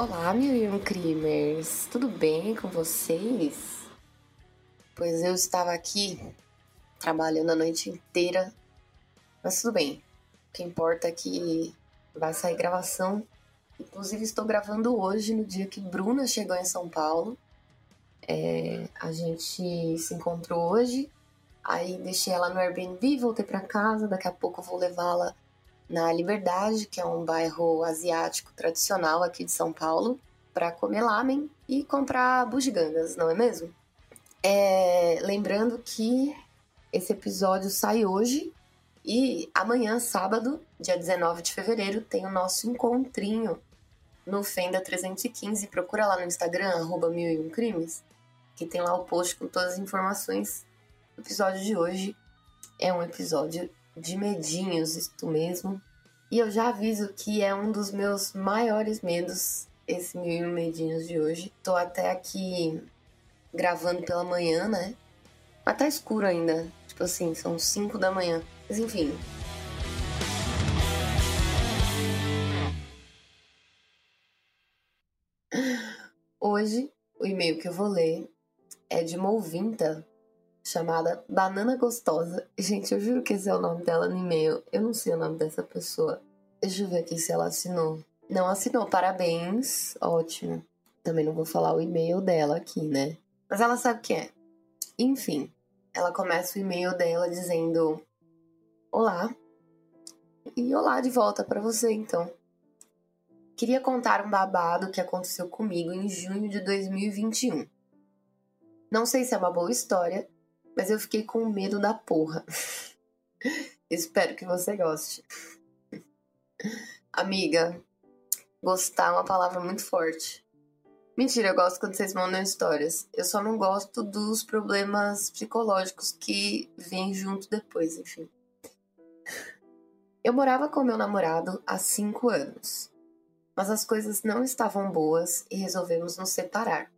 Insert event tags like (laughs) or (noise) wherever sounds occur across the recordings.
Olá, mil um crimers! Tudo bem com vocês? Pois eu estava aqui trabalhando a noite inteira, mas tudo bem. O que importa é que vai sair gravação. Inclusive, estou gravando hoje, no dia que Bruna chegou em São Paulo. É, a gente se encontrou hoje, aí deixei ela no Airbnb, voltei para casa. Daqui a pouco vou levá-la na Liberdade, que é um bairro asiático tradicional aqui de São Paulo, para comer lamen e comprar bugigangas, não é mesmo? É, lembrando que esse episódio sai hoje e amanhã, sábado, dia 19 de fevereiro, tem o nosso encontrinho no Fenda 315. Procura lá no Instagram, arroba mil e um crimes, que tem lá o post com todas as informações. O episódio de hoje é um episódio de medinhos, isto mesmo. E eu já aviso que é um dos meus maiores medos, esse mil medinhos de hoje. Tô até aqui gravando pela manhã, né? Mas tá escuro ainda. Tipo assim, são 5 da manhã. Mas enfim. Hoje, o e-mail que eu vou ler é de uma ouvinta chamada Banana Gostosa. Gente, eu juro que esse é o nome dela no e-mail. Eu não sei o nome dessa pessoa. Deixa eu ver aqui se ela assinou. Não assinou, parabéns. Ótimo. Também não vou falar o e-mail dela aqui, né? Mas ela sabe o que é. Enfim, ela começa o e-mail dela dizendo: Olá. E olá de volta para você, então. Queria contar um babado que aconteceu comigo em junho de 2021. Não sei se é uma boa história, mas eu fiquei com medo da porra. (laughs) Espero que você goste. Amiga, gostar é uma palavra muito forte. Mentira, eu gosto quando vocês mandam histórias. Eu só não gosto dos problemas psicológicos que vêm junto depois, enfim. Eu morava com meu namorado há cinco anos, mas as coisas não estavam boas e resolvemos nos separar.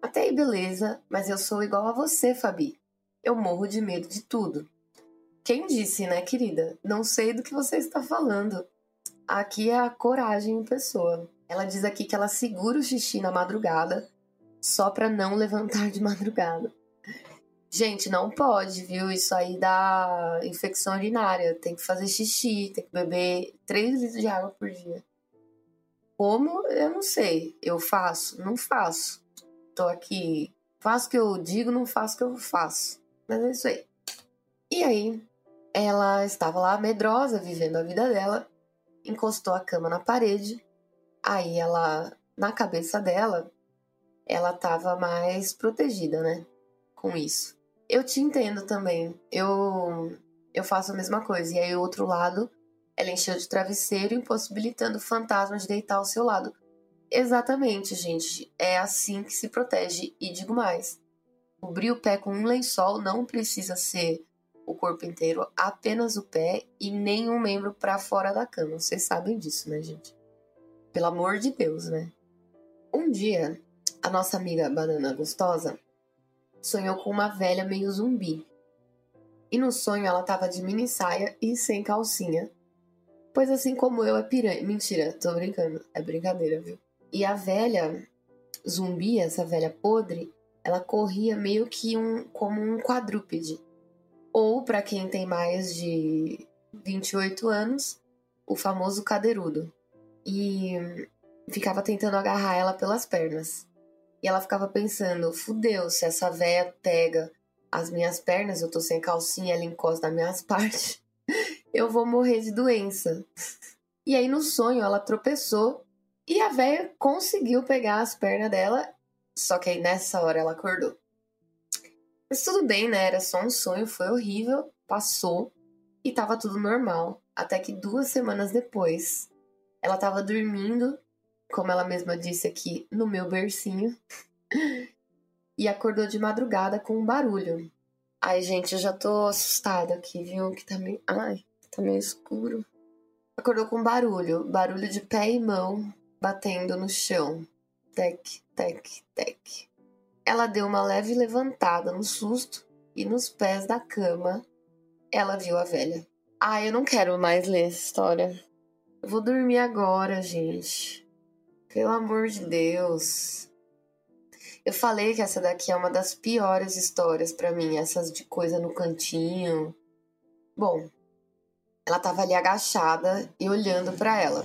Até aí, beleza, mas eu sou igual a você, Fabi. Eu morro de medo de tudo. Quem disse, né, querida? Não sei do que você está falando. Aqui é a coragem em pessoa. Ela diz aqui que ela segura o xixi na madrugada só para não levantar de madrugada. Gente, não pode, viu? Isso aí dá infecção urinária. Tem que fazer xixi, tem que beber 3 litros de água por dia. Como? Eu não sei. Eu faço? Não faço. Tô aqui. Faço o que eu digo, não faço o que eu faço. Mas é isso aí. E aí, ela estava lá medrosa, vivendo a vida dela, encostou a cama na parede. Aí ela, na cabeça dela, ela estava mais protegida, né? Com isso. Eu te entendo também. Eu eu faço a mesma coisa. E aí, o outro lado, ela encheu de travesseiro, impossibilitando o fantasma de deitar ao seu lado. Exatamente, gente. É assim que se protege. E digo mais: Cobrir o pé com um lençol não precisa ser o corpo inteiro, apenas o pé e nenhum membro para fora da cama. Vocês sabem disso, né, gente? Pelo amor de Deus, né? Um dia, a nossa amiga Banana Gostosa sonhou com uma velha meio zumbi. E no sonho ela tava de mini saia e sem calcinha. Pois assim como eu é piranha. Mentira, tô brincando. É brincadeira, viu? E a velha zumbi, essa velha podre, ela corria meio que um, como um quadrúpede. Ou, para quem tem mais de 28 anos, o famoso cadeirudo. E ficava tentando agarrar ela pelas pernas. E ela ficava pensando: fudeu, se essa véia pega as minhas pernas, eu tô sem calcinha, ela encosta nas minhas (laughs) partes, eu vou morrer de doença. E aí no sonho ela tropeçou e a véia conseguiu pegar as pernas dela só que aí nessa hora ela acordou. Mas tudo bem, né? Era só um sonho, foi horrível, passou e tava tudo normal. Até que duas semanas depois, ela tava dormindo, como ela mesma disse aqui, no meu bercinho, (laughs) e acordou de madrugada com um barulho. Ai, gente, eu já tô assustada aqui, viu? Que tá meio. Ai, tá meio escuro. Acordou com barulho, barulho de pé e mão batendo no chão tec, tec, tec. Ela deu uma leve levantada no susto e nos pés da cama ela viu a velha. Ah, eu não quero mais ler essa história. Eu vou dormir agora, gente. Pelo amor de Deus. Eu falei que essa daqui é uma das piores histórias para mim, essas de coisa no cantinho. Bom, ela tava ali agachada e olhando para ela.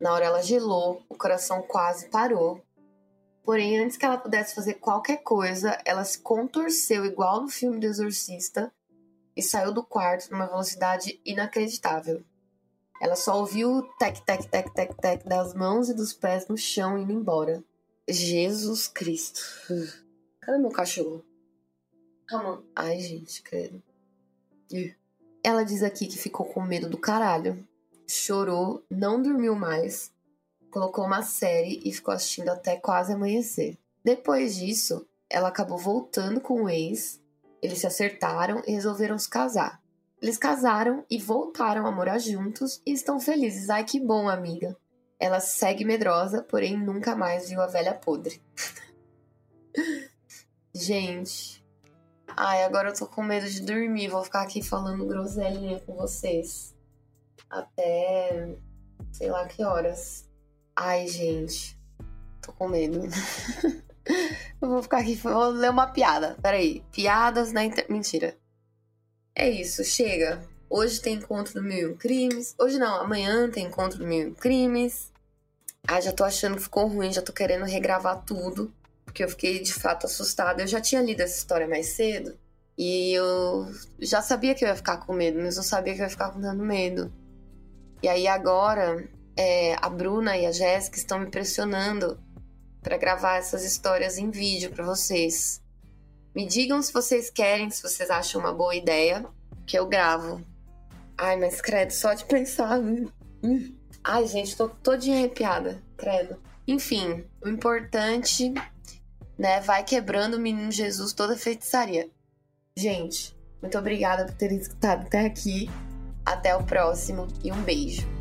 Na hora ela gelou, o coração quase parou. Porém, antes que ela pudesse fazer qualquer coisa, ela se contorceu igual no filme do Exorcista e saiu do quarto numa velocidade inacreditável. Ela só ouviu o tec, tec, tec, tec, tec das mãos e dos pés no chão indo embora. Jesus Cristo. Cadê meu cachorro? Calma. Ai, gente, credo. Ela diz aqui que ficou com medo do caralho. Chorou, não dormiu mais. Colocou uma série e ficou assistindo até quase amanhecer. Depois disso, ela acabou voltando com o ex. Eles se acertaram e resolveram se casar. Eles casaram e voltaram a morar juntos e estão felizes. Ai, que bom, amiga. Ela segue medrosa, porém nunca mais viu a velha podre. (laughs) Gente. Ai, agora eu tô com medo de dormir. Vou ficar aqui falando groselinha com vocês. Até. sei lá que horas. Ai, gente. Tô com medo. (laughs) eu vou ficar aqui. Vou ler uma piada. Peraí. Piadas na internet. Mentira. É isso, chega. Hoje tem encontro do Mil Crimes. Hoje não, amanhã tem encontro do Mil Crimes. Ah, já tô achando que ficou ruim, já tô querendo regravar tudo. Porque eu fiquei de fato assustada. Eu já tinha lido essa história mais cedo. E eu já sabia que eu ia ficar com medo, mas eu sabia que eu ia ficar com dando medo. E aí agora, é, a Bruna e a Jéssica estão me pressionando para gravar essas histórias em vídeo para vocês. Me digam se vocês querem, se vocês acham uma boa ideia, que eu gravo. Ai, mas credo, só de pensar. Hum. Ai, gente, tô todinha arrepiada, credo. Enfim, o importante, né, vai quebrando o menino Jesus toda feitiçaria. Gente, muito obrigada por terem escutado até aqui. Até o próximo e um beijo.